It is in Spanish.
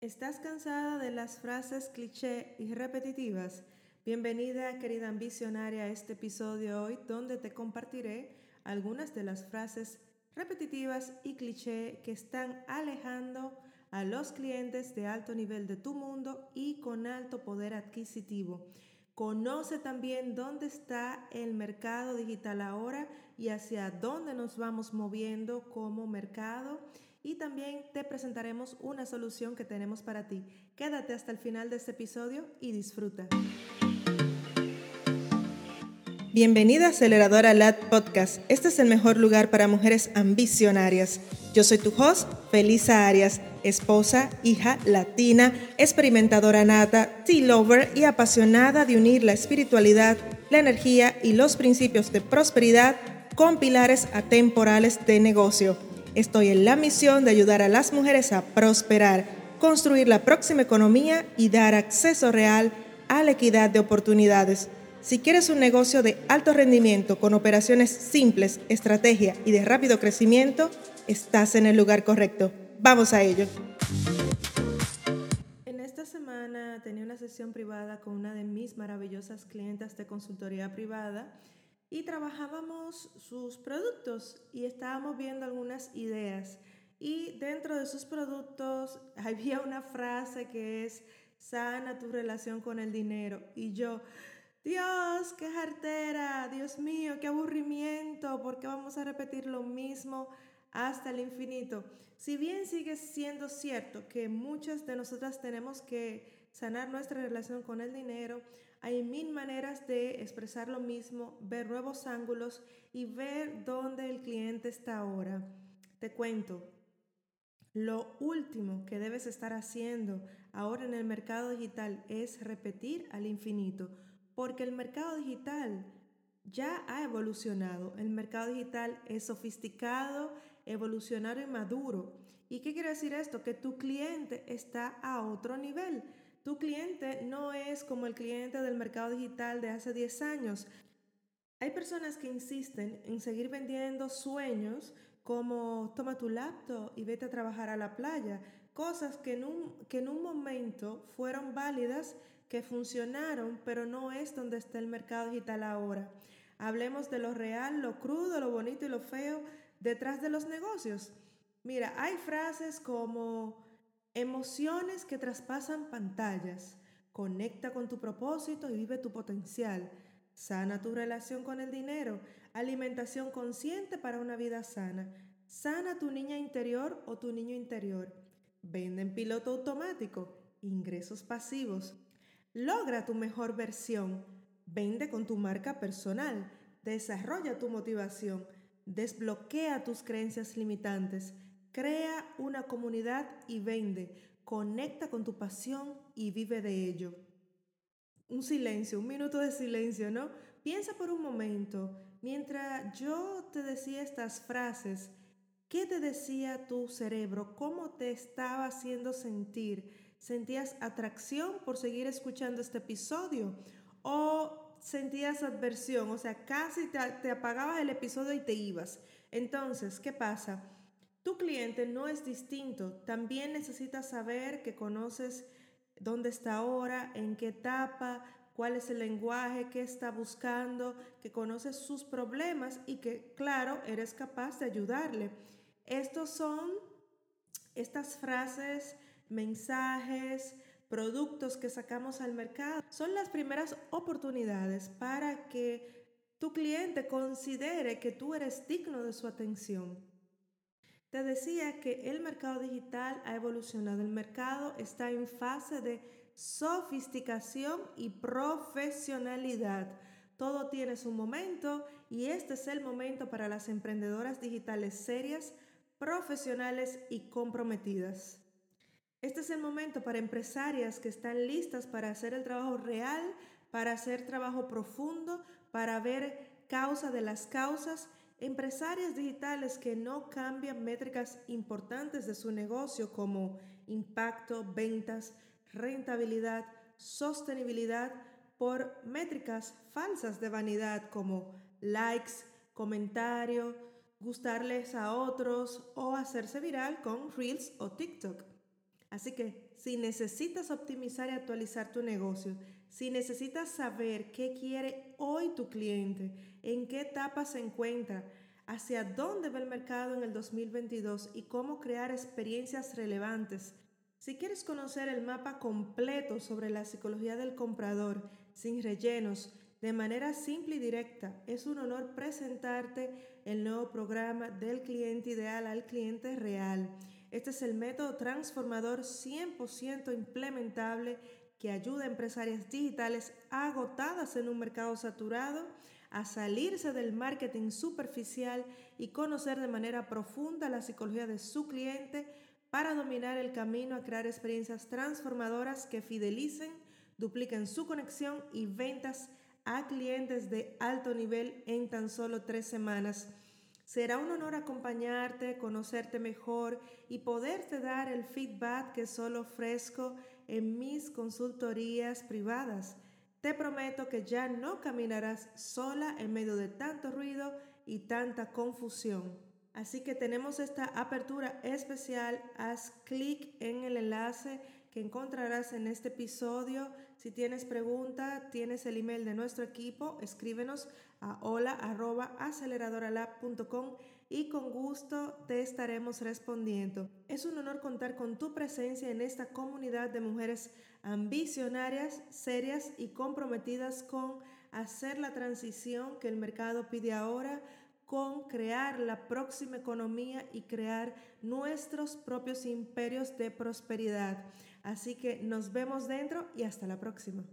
¿Estás cansada de las frases cliché y repetitivas? Bienvenida, querida ambicionaria, a este episodio hoy donde te compartiré algunas de las frases repetitivas y cliché que están alejando a los clientes de alto nivel de tu mundo y con alto poder adquisitivo. Conoce también dónde está el mercado digital ahora y hacia dónde nos vamos moviendo como mercado y también te presentaremos una solución que tenemos para ti. Quédate hasta el final de este episodio y disfruta. Bienvenida a Aceleradora LAD Podcast. Este es el mejor lugar para mujeres ambicionarias. Yo soy tu host, Felisa Arias, esposa, hija latina, experimentadora nata, tea lover y apasionada de unir la espiritualidad, la energía y los principios de prosperidad con pilares atemporales de negocio Estoy en la misión de ayudar a las mujeres a prosperar, construir la próxima economía y dar acceso real a la equidad de oportunidades. Si quieres un negocio de alto rendimiento con operaciones simples, estrategia y de rápido crecimiento, estás en el lugar correcto. Vamos a ello. En esta semana tenía una sesión privada con una de mis maravillosas clientas de consultoría privada y trabajábamos sus productos y estábamos viendo algunas ideas. Y dentro de sus productos había una frase que es, sana tu relación con el dinero. Y yo, Dios, qué jartera, Dios mío, qué aburrimiento, porque vamos a repetir lo mismo hasta el infinito. Si bien sigue siendo cierto que muchas de nosotras tenemos que sanar nuestra relación con el dinero, hay mil maneras de expresar lo mismo, ver nuevos ángulos y ver dónde el cliente está ahora. Te cuento, lo último que debes estar haciendo ahora en el mercado digital es repetir al infinito, porque el mercado digital ya ha evolucionado. El mercado digital es sofisticado, evolucionario y maduro. ¿Y qué quiere decir esto? Que tu cliente está a otro nivel. Tu cliente no es como el cliente del mercado digital de hace 10 años. Hay personas que insisten en seguir vendiendo sueños como toma tu laptop y vete a trabajar a la playa, cosas que en un, que en un momento fueron válidas, que funcionaron, pero no es donde está el mercado digital ahora. Hablemos de lo real, lo crudo, lo bonito y lo feo detrás de los negocios. Mira, hay frases como Emociones que traspasan pantallas. Conecta con tu propósito y vive tu potencial. Sana tu relación con el dinero. Alimentación consciente para una vida sana. Sana tu niña interior o tu niño interior. Vende en piloto automático. Ingresos pasivos. Logra tu mejor versión. Vende con tu marca personal. Desarrolla tu motivación. Desbloquea tus creencias limitantes. Crea una comunidad y vende. Conecta con tu pasión y vive de ello. Un silencio, un minuto de silencio, ¿no? Piensa por un momento, mientras yo te decía estas frases, ¿qué te decía tu cerebro? ¿Cómo te estaba haciendo sentir? ¿Sentías atracción por seguir escuchando este episodio? ¿O sentías adversión? O sea, casi te, te apagabas el episodio y te ibas. Entonces, ¿qué pasa? Tu cliente no es distinto, también necesita saber que conoces dónde está ahora, en qué etapa, cuál es el lenguaje que está buscando, que conoces sus problemas y que, claro, eres capaz de ayudarle. Estos son estas frases, mensajes, productos que sacamos al mercado. Son las primeras oportunidades para que tu cliente considere que tú eres digno de su atención. Te decía que el mercado digital ha evolucionado. El mercado está en fase de sofisticación y profesionalidad. Todo tiene su momento y este es el momento para las emprendedoras digitales serias, profesionales y comprometidas. Este es el momento para empresarias que están listas para hacer el trabajo real, para hacer trabajo profundo, para ver causa de las causas Empresarias digitales que no cambian métricas importantes de su negocio como impacto, ventas, rentabilidad, sostenibilidad por métricas falsas de vanidad como likes, comentario, gustarles a otros o hacerse viral con Reels o TikTok. Así que si necesitas optimizar y actualizar tu negocio, si necesitas saber qué quiere hoy tu cliente, en qué etapa se encuentra, hacia dónde va el mercado en el 2022 y cómo crear experiencias relevantes. Si quieres conocer el mapa completo sobre la psicología del comprador, sin rellenos, de manera simple y directa, es un honor presentarte el nuevo programa del cliente ideal al cliente real. Este es el método transformador 100% implementable que ayuda a empresarias digitales agotadas en un mercado saturado a salirse del marketing superficial y conocer de manera profunda la psicología de su cliente para dominar el camino a crear experiencias transformadoras que fidelicen, dupliquen su conexión y ventas a clientes de alto nivel en tan solo tres semanas. Será un honor acompañarte, conocerte mejor y poderte dar el feedback que solo ofrezco en mis consultorías privadas. Te prometo que ya no caminarás sola en medio de tanto ruido y tanta confusión. Así que tenemos esta apertura especial. Haz clic en el enlace que encontrarás en este episodio. Si tienes pregunta, tienes el email de nuestro equipo, escríbenos a hola.aceleradoralab.com y con gusto te estaremos respondiendo. Es un honor contar con tu presencia en esta comunidad de mujeres ambicionarias, serias y comprometidas con hacer la transición que el mercado pide ahora, con crear la próxima economía y crear nuestros propios imperios de prosperidad. Así que nos vemos dentro y hasta la próxima.